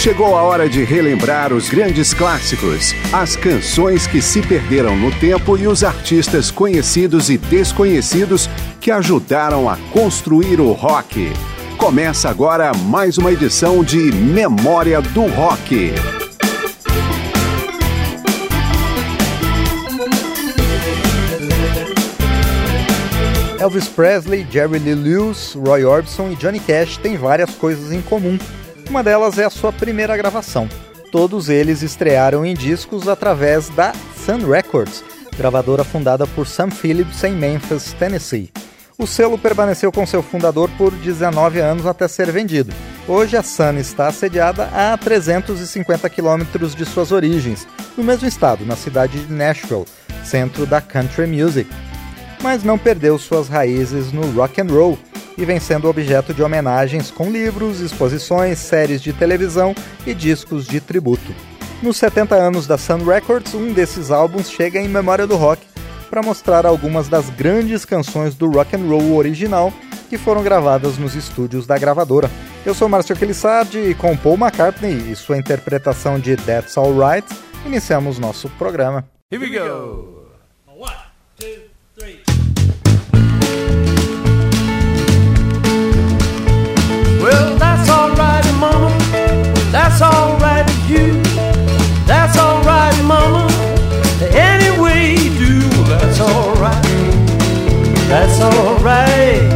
Chegou a hora de relembrar os grandes clássicos, as canções que se perderam no tempo e os artistas conhecidos e desconhecidos que ajudaram a construir o rock. Começa agora mais uma edição de Memória do Rock. Elvis Presley, Jerry Lee Lewis, Roy Orbison e Johnny Cash têm várias coisas em comum. Uma delas é a sua primeira gravação. Todos eles estrearam em discos através da Sun Records, gravadora fundada por Sam Phillips em Memphis, Tennessee. O selo permaneceu com seu fundador por 19 anos até ser vendido. Hoje a Sun está sediada a 350 quilômetros de suas origens, no mesmo estado, na cidade de Nashville, centro da country music mas não perdeu suas raízes no rock and roll e vem sendo objeto de homenagens com livros, exposições, séries de televisão e discos de tributo. Nos 70 anos da Sun Records, um desses álbuns chega em memória do rock para mostrar algumas das grandes canções do rock and roll original que foram gravadas nos estúdios da gravadora. Eu sou Márcio Aquilissardi e com Paul McCartney e sua interpretação de That's Alright, iniciamos nosso programa. Here we go! That's alright, mama. That's alright you. That's alright, mama. You that's alright. That's alright.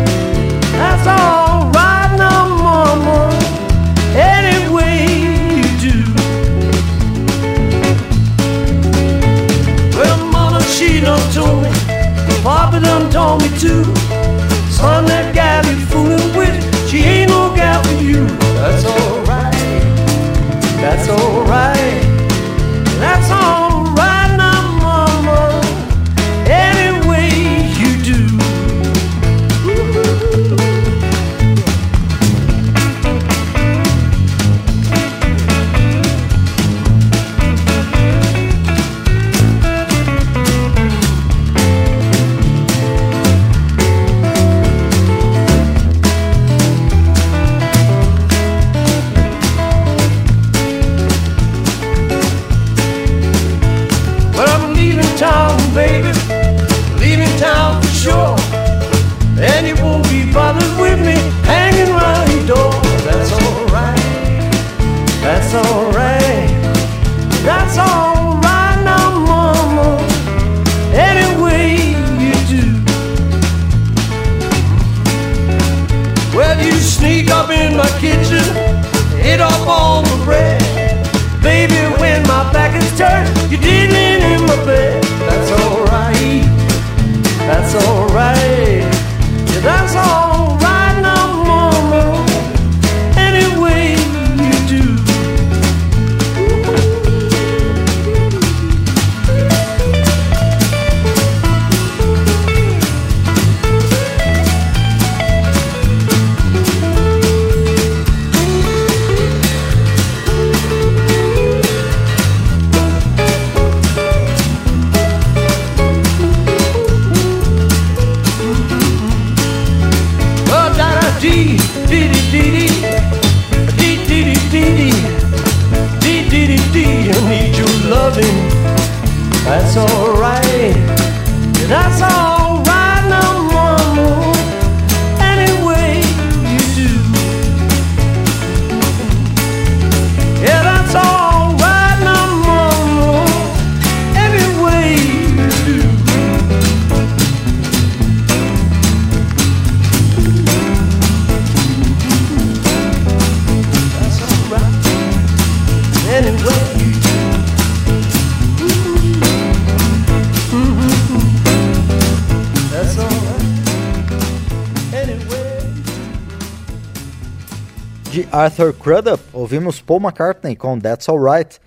Arthur Crudup, ouvimos Paul McCartney com That's Alright.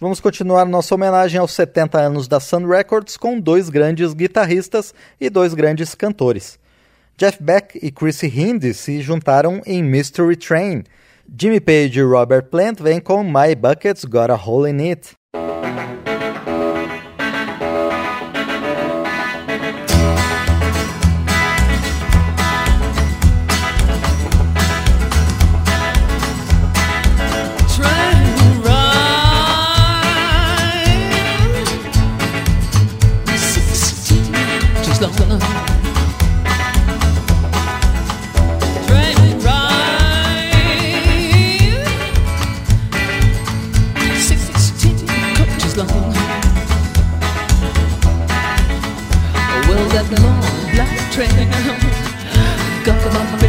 Vamos continuar nossa homenagem aos 70 anos da Sun Records com dois grandes guitarristas e dois grandes cantores. Jeff Beck e Chrissy Hinde se juntaram em Mystery Train. Jimmy Page e Robert Plant vêm com My Bucket's Got a Hole in It. that long black train. Got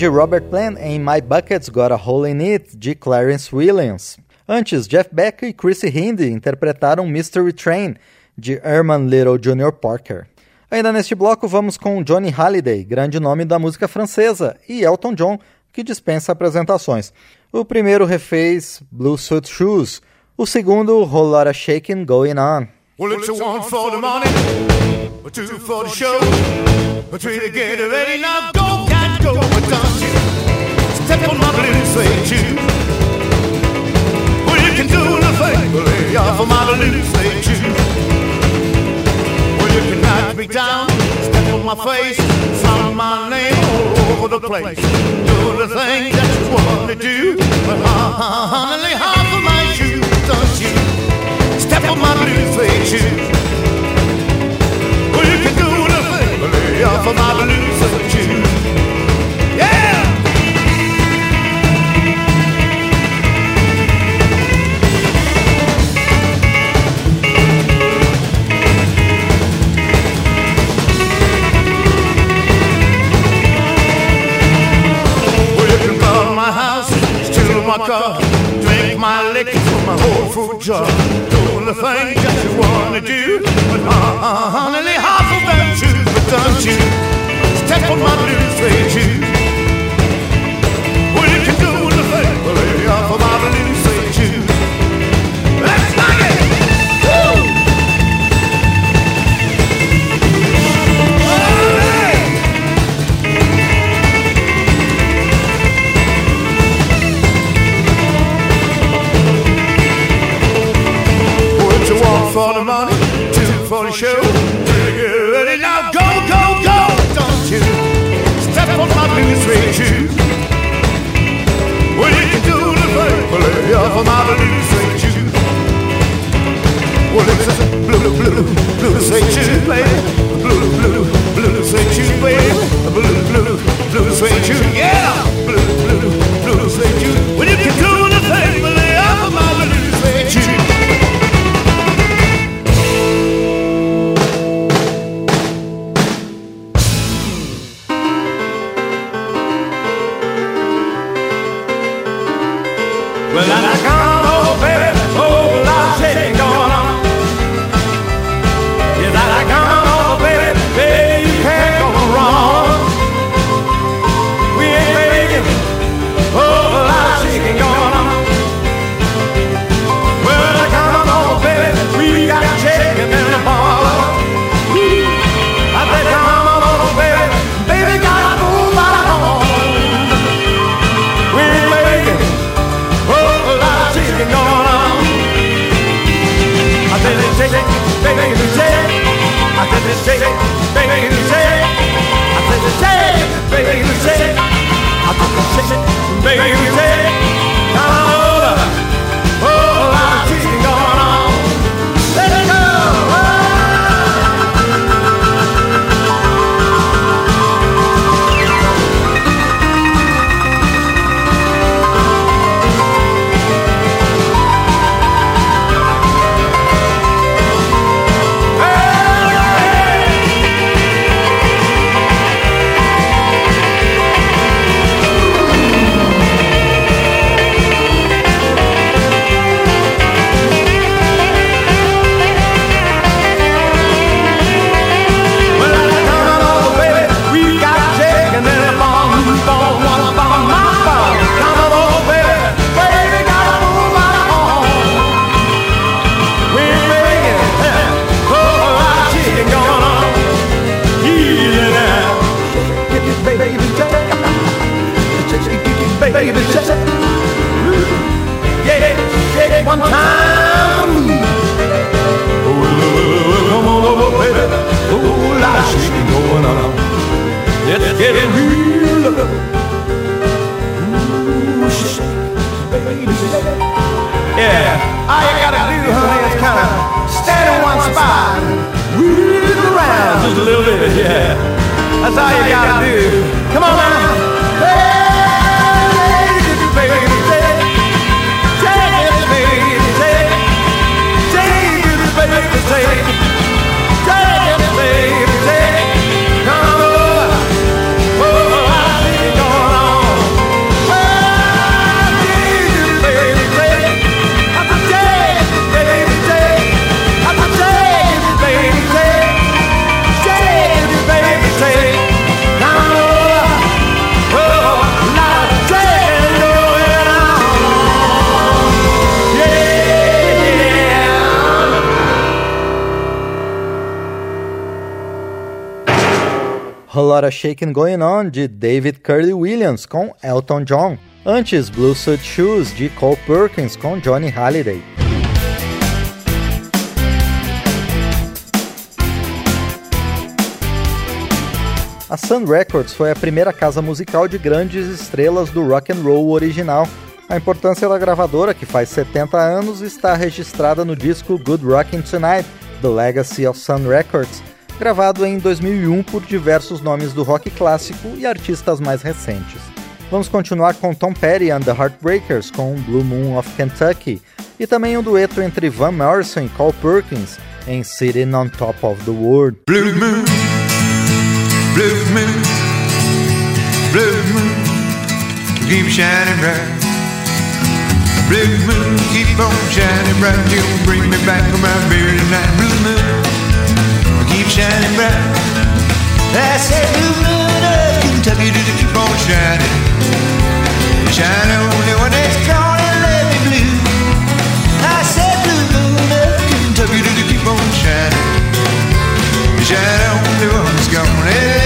de Robert Plant em My Bucket's Got a Hole in It, de Clarence Williams. Antes, Jeff Beck e Chrissy Hindi interpretaram Mystery Train, de Herman Little Jr. Parker. Ainda neste bloco, vamos com Johnny Halliday, grande nome da música francesa, e Elton John, que dispensa apresentações. O primeiro refez Blue Suit Shoes, o segundo Whole Lotta Shaking Going On. Well, it's a one for the money, two for the show, three to get ready now, go! Step on my blue shoe. Well, you can do anything, lay off of my blue. Well, you can knock me down, step on my face, my name all over the place. Do the thing that you want to do, but honey, lay half of my don't you step on my blue. Well, you can do anything, lay off of my blue shoe. My car, drink my liquor from my whole fruit jar. Doing the things that you wanna do, but uh, uh, honey, lay half of them shoes, but don't you step on my blue suede shoes. Well, you do the thing, lay half of my blue suede for the money, two for the show. Get ready now, go, go, go, don't you step on my blue suede shoe. Well, you can do the thing, off of my blue suede shoe. Well, it's a blue, blue, blue suede shoe, baby. Blue, blue, blue suede shoe, baby. Blue, blue, blue suede shoe, yeah. A Lot of Shaking Going On de David Curly Williams com Elton John. Antes, Blue Suit Shoes de Cole Perkins com Johnny Halliday. A Sun Records foi a primeira casa musical de grandes estrelas do rock and roll original. A importância da gravadora, que faz 70 anos, está registrada no disco Good Rockin' Tonight, The Legacy of Sun Records, gravado em 2001 por diversos nomes do rock clássico e artistas mais recentes. Vamos continuar com Tom Petty and the Heartbreakers com Blue Moon of Kentucky e também um dueto entre Van Morrison e Cole Perkins em Sitting on Top of the World. Blue moon, blue moon, blue moon, keep shining bright. Blue moon, keep on shining bright. You'll bring me back from my very night. Blue moon, shining bright. I said, blue moon of Kentucky, do did keep on shining? Shine only when it's gonna let me blue. I said, blue moon of Kentucky, did keep on shining? Shine only when it's gonna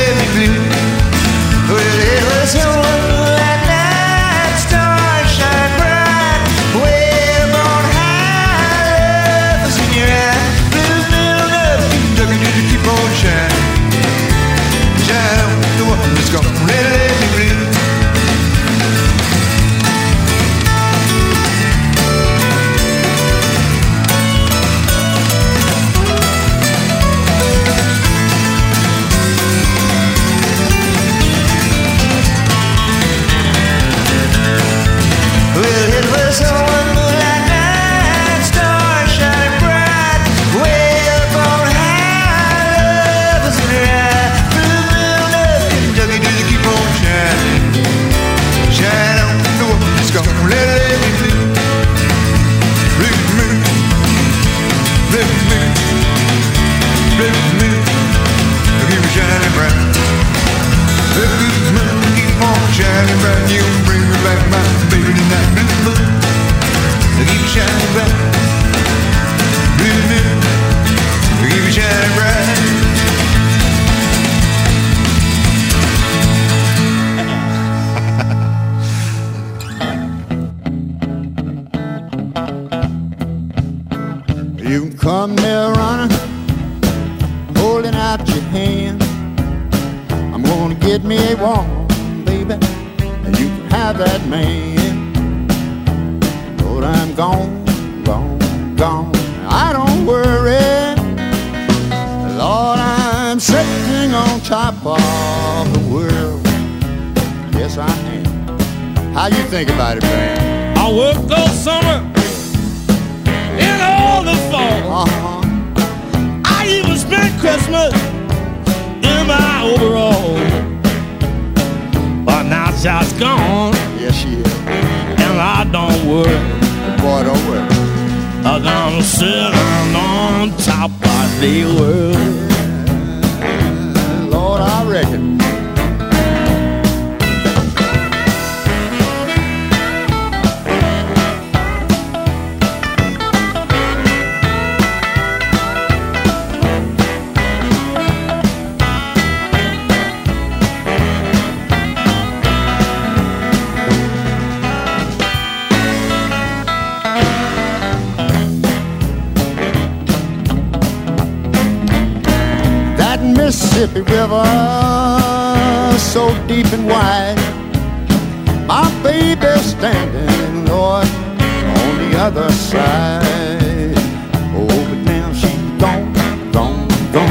other side. Oh, but now she's gone, gone, gone,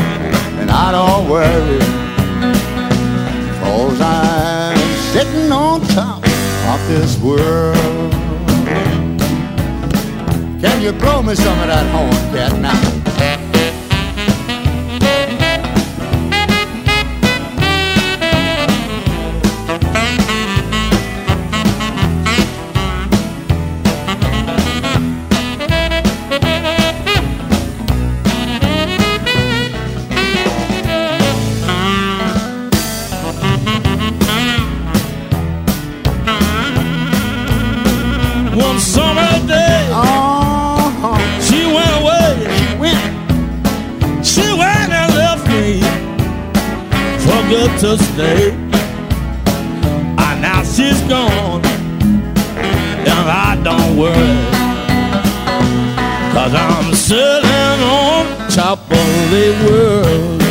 and I don't worry. Cause I'm sitting on top of this world. Can you blow me some of that horn, cat, now? To stay. Now she's gone, and I don't worry. Cause I'm sitting on top of the world.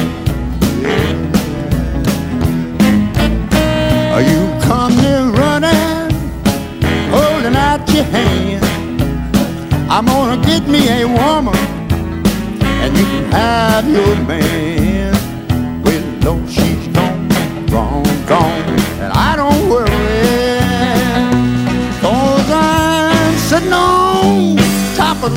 Are you coming running, holding out your hand? I'm gonna get me a woman, and you can have your man. Well, no, de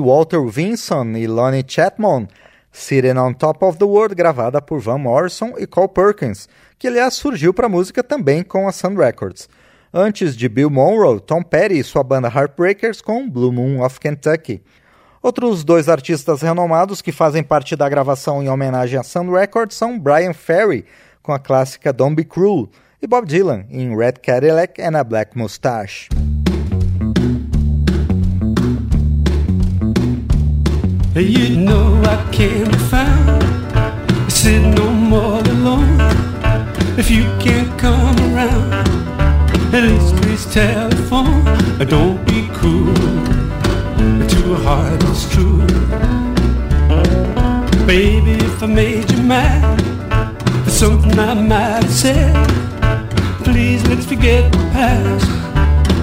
Walter Vinson e Lonnie Chatmon, Sitting on Top of the World, gravada por Van Morrison e Cole Perkins, que aliás surgiu para a música também com a Sun Records. Antes de Bill Monroe, Tom Petty e sua banda Heartbreakers com Blue Moon of Kentucky. Outros dois artistas renomados que fazem parte da gravação em homenagem à Sun Records são Brian Ferry, com a clássica Don't Be Cruel, e Bob Dylan, em Red Cadillac and a Black Mustache. You know I can't be found sitting no more alone. If you can't come around, at least please telephone. Don't be a heart that's true. Baby, if I made you mad for something I might have said, please let's forget the past.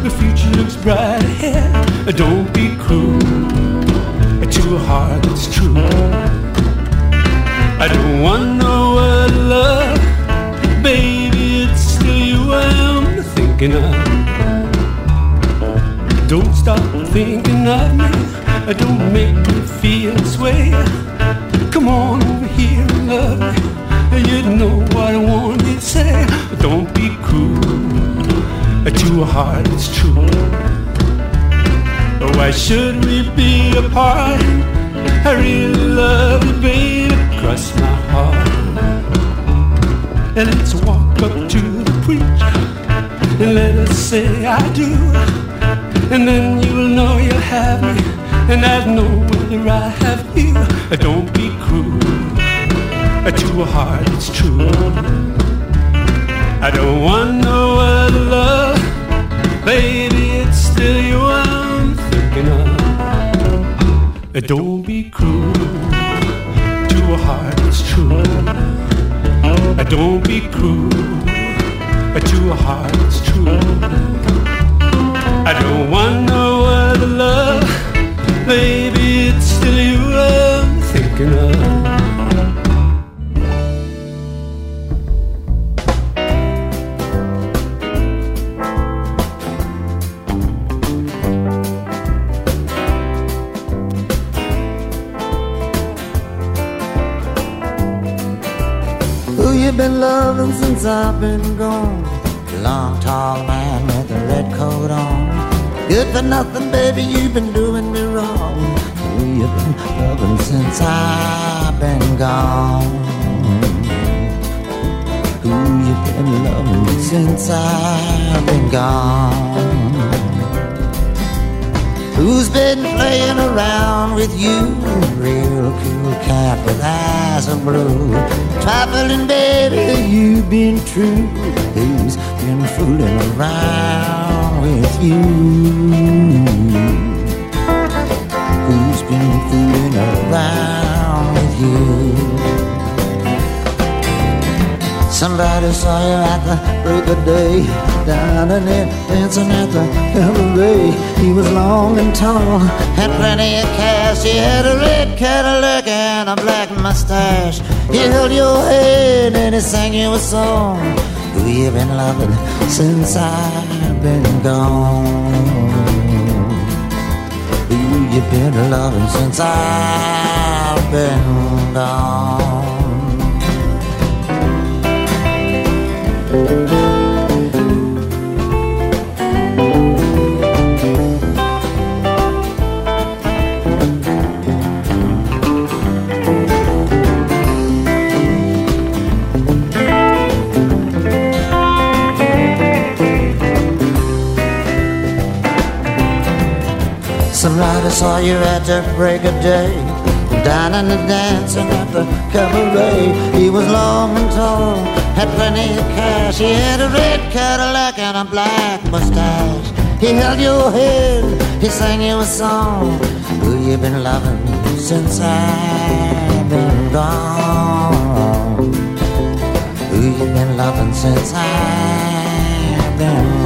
The future looks bright ahead. Don't be cruel to a heart that's true. I don't want no other love, baby. It's still you I'm thinking of. Don't stop thinking of me. Don't make me feel this way. Come on over here and love me. You know what I want to say. Don't be cruel to a heart that's true. Why should we be apart? I really love you, baby, cross my heart. And let's walk up to the preacher and let us say I do. And then you'll know you'll have me, and I know whether I have you. Don't be cruel to a heart that's true. I don't want no other love, baby. It's still you I'm thinking of. Don't be cruel to a heart that's true. Don't be cruel to a heart that's true. I don't want no other love, baby. It's still you I'm thinking of. Who you been loving since I've been gone. Long, tall man with a red coat on. Good for nothing, baby, you've been doing me wrong. Who you've been loving since I've been gone. Ooh, you've been loving since I've been gone. Who's been playing around with you? Real cool cat with eyes of blue. Trifling baby, you've been true. Who's been fooling around with you? Who's been fooling around with you? Somebody saw you at the break of day Down in it, dancing at the cabaret He was long and tall, had plenty of cash. He had a red Cadillac and a black mustache. He held your hand and he sang you a song. Who you been loving since I've been gone? Who you been loving since I've been gone Somebody saw you at the break of day Dining and dancing at the cabaret He was long and tall had plenty of cash. He had a red Cadillac and a black mustache. He held your hand, he sang you a song. Who you been loving since I've been gone? Who you been loving since I've been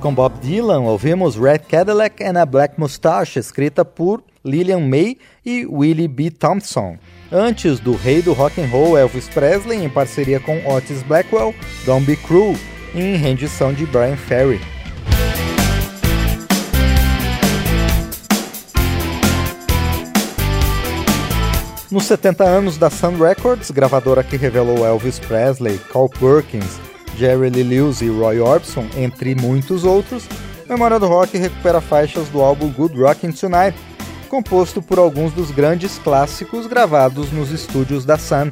Com Bob Dylan, ouvimos Red Cadillac and a Black Mustache, escrita por Lillian May e Willie B. Thompson. Antes do rei do rock and roll Elvis Presley, em parceria com Otis Blackwell, Don't Be Cruel, em rendição de Brian Ferry. Nos 70 anos da Sun Records, gravadora que revelou Elvis Presley, Carl Perkins, Jerry Lee Lewis e Roy Orbison, entre muitos outros, Memória do Rock recupera faixas do álbum Good Rockin' Tonight, composto por alguns dos grandes clássicos gravados nos estúdios da Sun,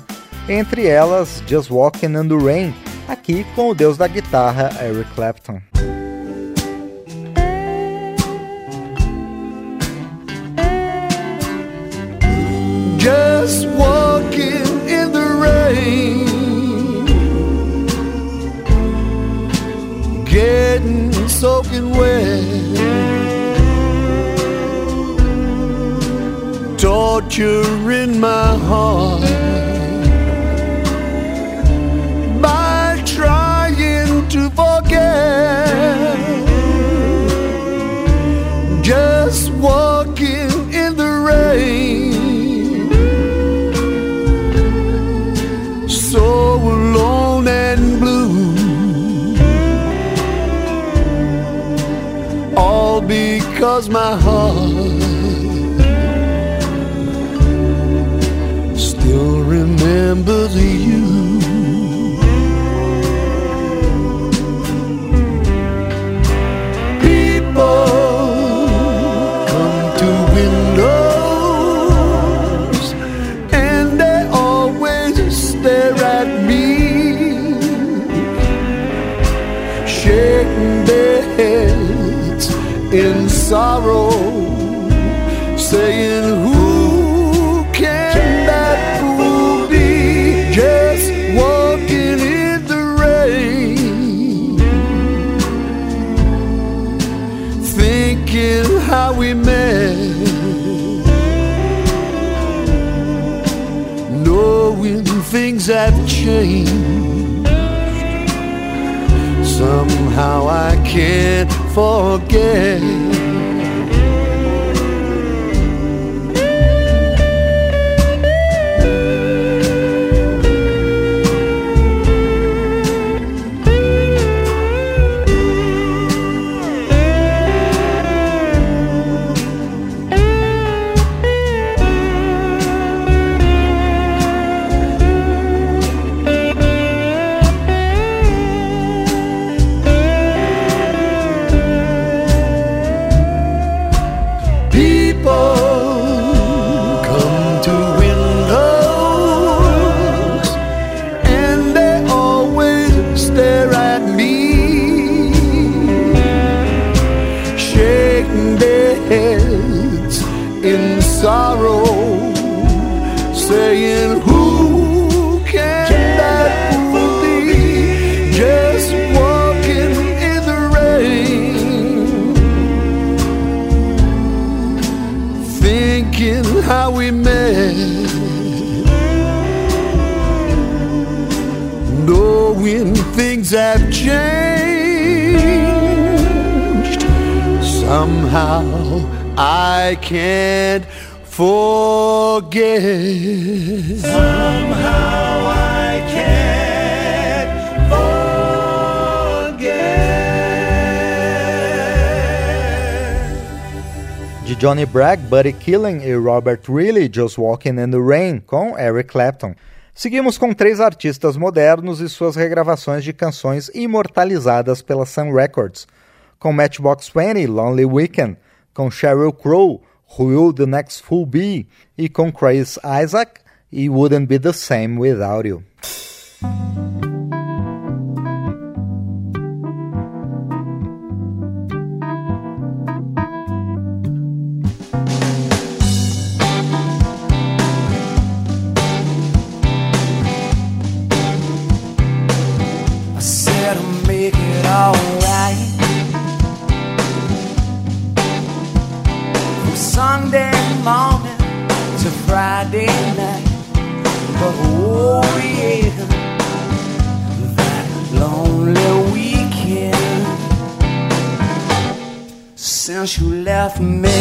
entre elas Just Walking in the Rain, aqui com o deus da guitarra Eric Clapton. Just walking in the rain getting soaking wet. Torture in my heart because my heart. Still remembers sorrow, saying, Who can that fool be? Just walking in the rain, thinking how we met, knowing things have changed. Somehow I can't forget. Thinking how we met, knowing things have changed. Somehow I can't forget. Somehow I can't Johnny Bragg, Buddy Killing e Robert Reilly, Just Walking in the Rain, com Eric Clapton. Seguimos com três artistas modernos e suas regravações de canções imortalizadas pela Sun Records, com Matchbox 20, Lonely Weekend, com Sheryl Crow, Who Will the Next Fool Be, e com Chris Isaac e Wouldn't Be the Same Without You. You left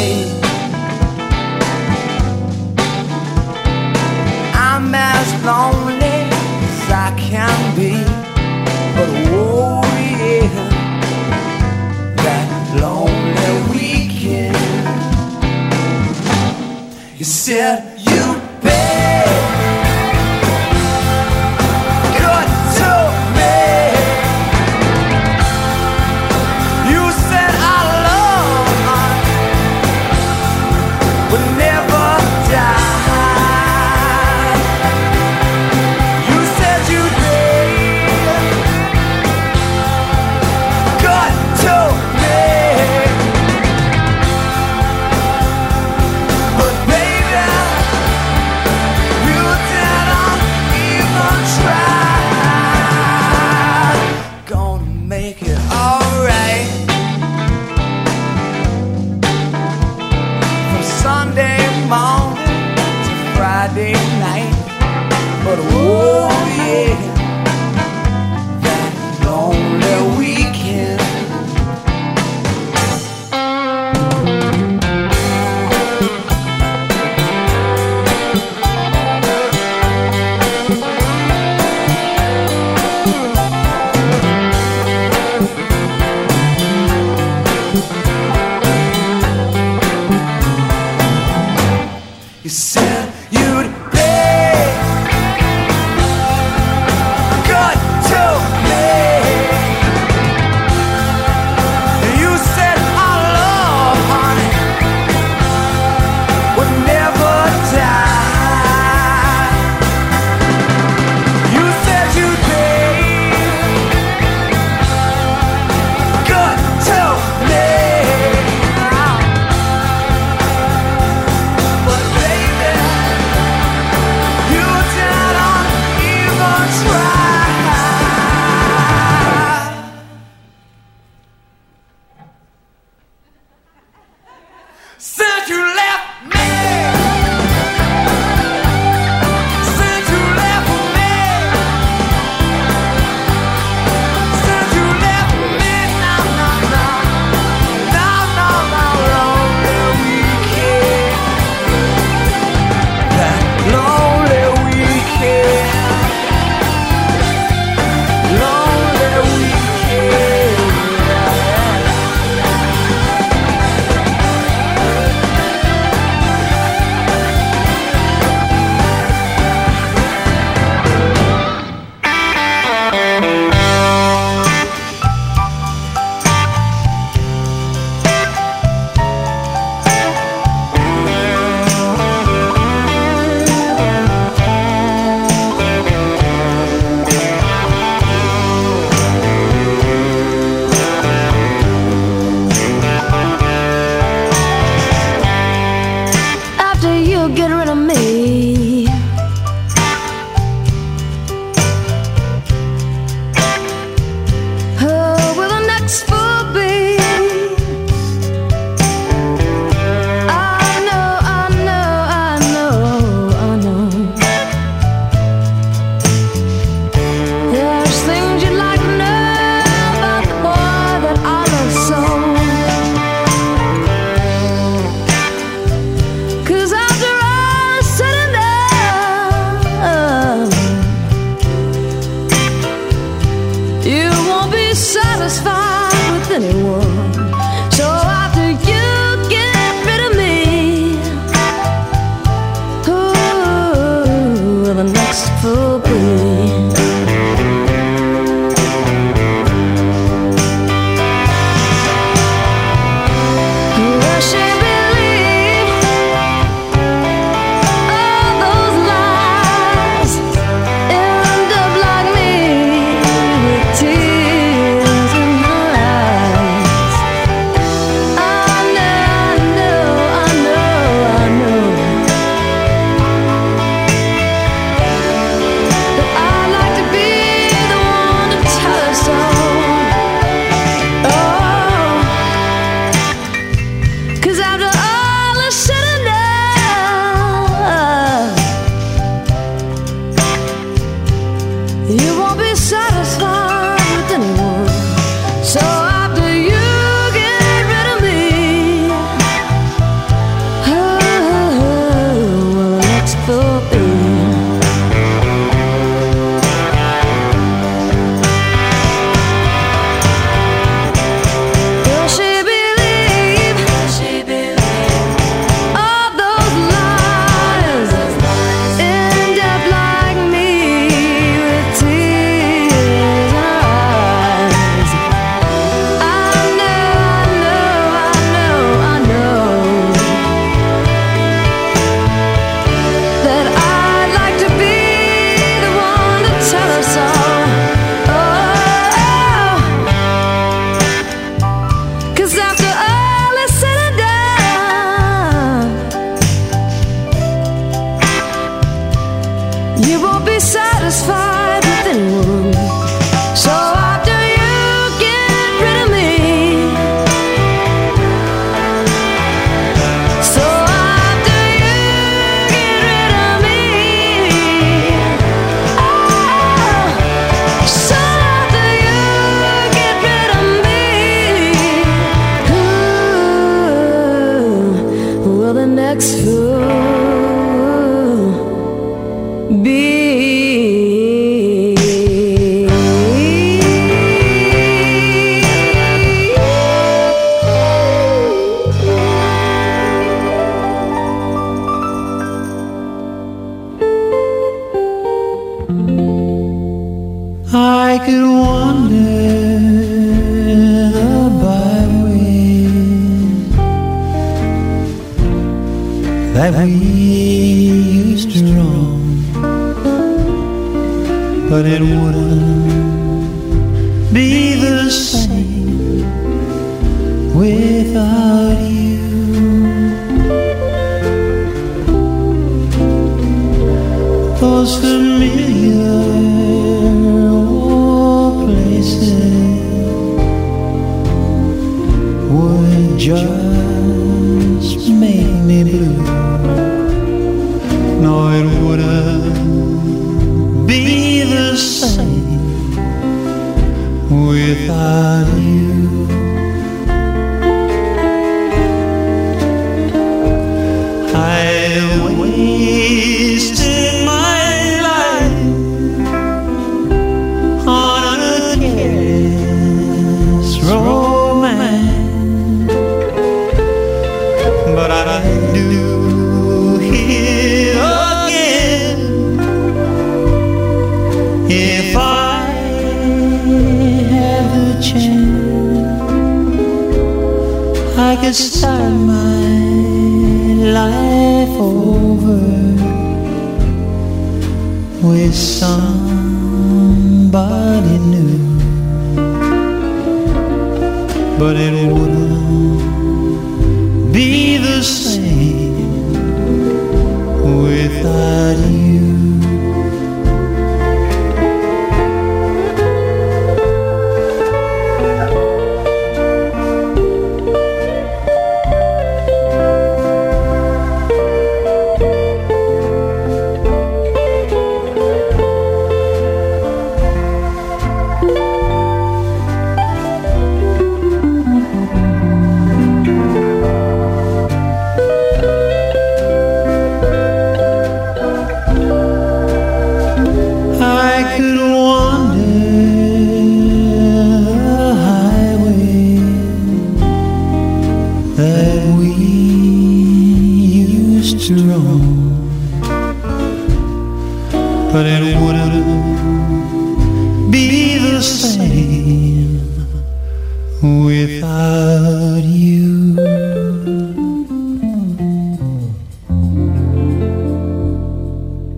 You won't be satisfied.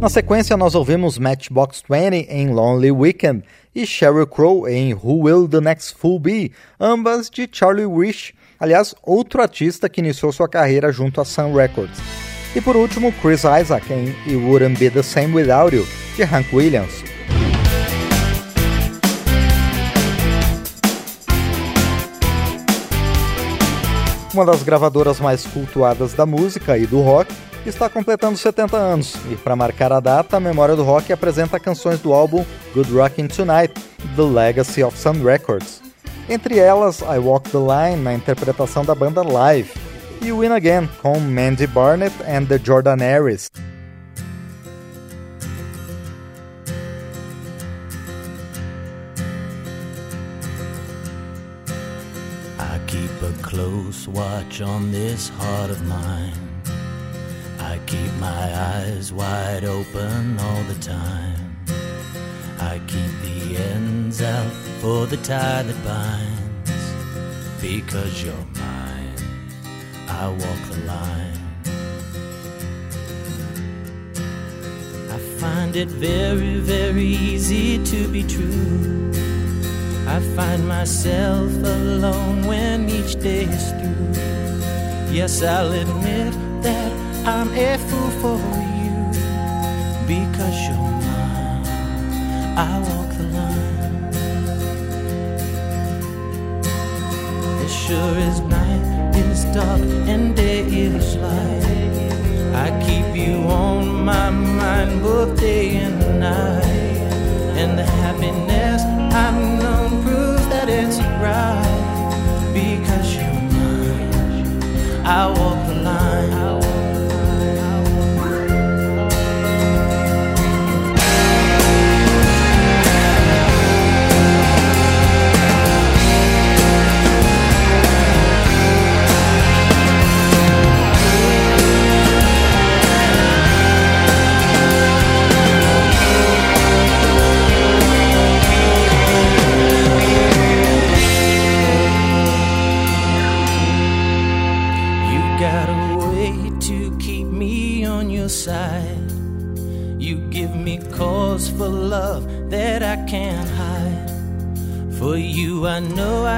Na sequência, nós ouvimos Matchbox 20 em Lonely Weekend e Sheryl Crow em Who Will the Next Fool Be, ambas de Charlie Wish, aliás, outro artista que iniciou sua carreira junto a Sun Records. E por último, Chris Isaac em It Wouldn't Be the Same Without You, de Hank Williams. Uma das gravadoras mais cultuadas da música e do rock, está completando 70 anos e, para marcar a data, a Memória do Rock apresenta canções do álbum Good Rockin' Tonight, The Legacy of Sun Records. Entre elas, I Walk the Line, na interpretação da banda live, e Win Again, com Mandy Barnett and the Jordanaires. I keep a close watch on this heart of mine. I keep my eyes wide open all the time. I keep the ends out for the tie that binds. Because you're mine, I walk the line. I find it very, very easy to be true. I find myself alone when each day is through. Yes, I'll admit that I'm a fool for you because you're mine. I walk the line. As sure as night is dark and day is light, I keep you on my mind both day and night. And the happiness I've known proves that it's right because you're mine. I walk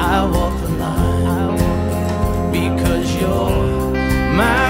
I walk the line because you're my.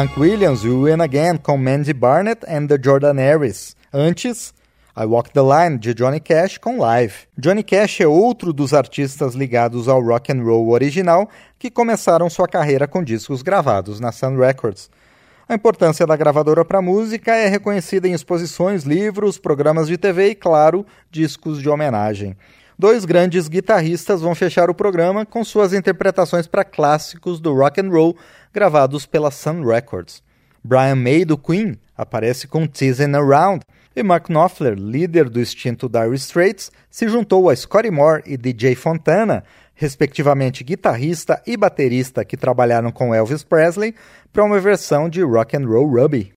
Hank Williams, We Win Again com Mandy Barnett and the Jordanaires. Antes, I Walk the Line de Johnny Cash com Live. Johnny Cash é outro dos artistas ligados ao rock and roll original que começaram sua carreira com discos gravados na Sun Records. A importância da gravadora para a música é reconhecida em exposições, livros, programas de TV e, claro, discos de homenagem. Dois grandes guitarristas vão fechar o programa com suas interpretações para clássicos do rock and roll gravados pela Sun Records. Brian May do Queen aparece com Teasing Around e Mark Knopfler, líder do extinto Dire Straits, se juntou a Scotty Moore e DJ Fontana respectivamente guitarrista e baterista que trabalharam com Elvis Presley, para uma versão de Rock and Roll Ruby.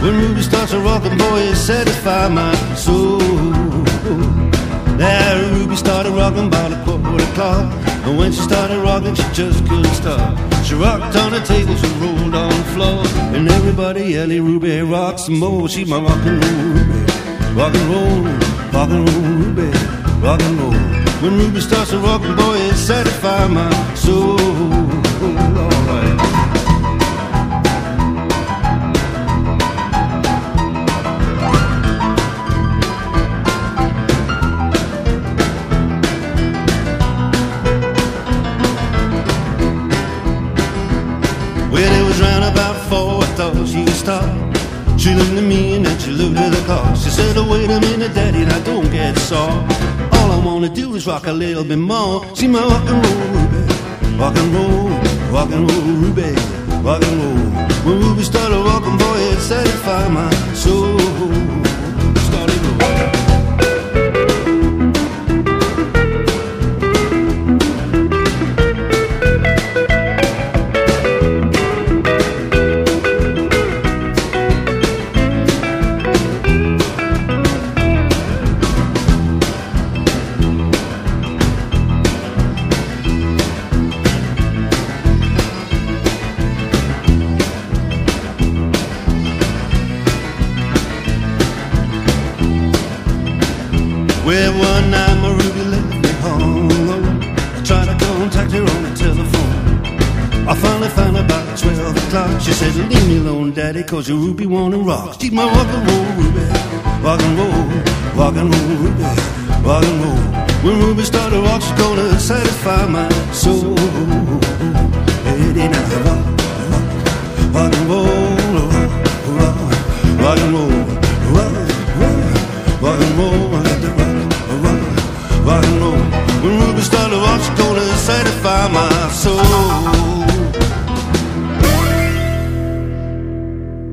When Ruby starts a rockin', boy, it satisfy my soul. That Ruby started rocking about a quarter clock. And when she started rocking, she just couldn't stop. She rocked on the table, she rolled on the floor. And everybody yelling, Ruby, rocks some more. She's my rock and roll Ruby. Rock and roll, rock and roll Ruby. Rock and roll. When Ruby starts to rock, boy, it satisfies my soul. Alright. Well, it was round about four, I thought She looked at me and then she looked at the car. She said, oh, wait a minute, daddy, now don't get sore. Wanna do is rock a little bit more. See my rock and roll Ruby, rock and roll, rock and roll Ruby, rock and roll. When Ruby started rocking, boy, it satisfied my soul. Daddy, cause your Ruby wanna rock. Keep my rock and roll, Ruby. Rock and roll, rock and roll, Ruby. Rock and roll. When Ruby started rock, she's gonna satisfy my soul. Eddie, now rock, rock, rock and roll, rock, rock, rock and roll, rock, rock, rock and roll, rock, rock, rock and roll. When Ruby started rock, she's gonna satisfy my.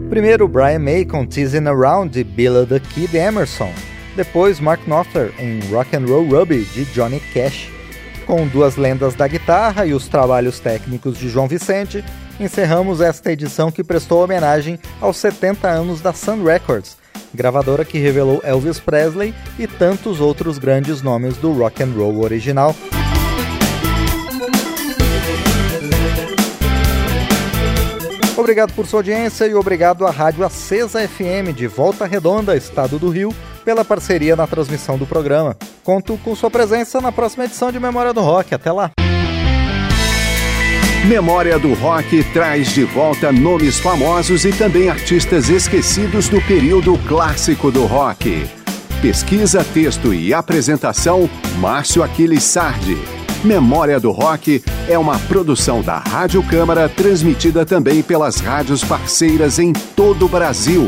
Primeiro Brian May com Teasing Around de Billa the Kid Emerson, depois Mark Knopfler em Rock and Roll Ruby de Johnny Cash. Com duas lendas da guitarra e os trabalhos técnicos de João Vicente, encerramos esta edição que prestou homenagem aos 70 anos da Sun Records, gravadora que revelou Elvis Presley e tantos outros grandes nomes do rock and roll original. Obrigado por sua audiência e obrigado à Rádio Acesa FM de Volta Redonda, Estado do Rio, pela parceria na transmissão do programa. Conto com sua presença na próxima edição de Memória do Rock. Até lá! Memória do Rock traz de volta nomes famosos e também artistas esquecidos do período clássico do rock. Pesquisa, texto e apresentação: Márcio Aquiles Sardi. Memória do Rock é uma produção da Rádio Câmara, transmitida também pelas rádios parceiras em todo o Brasil.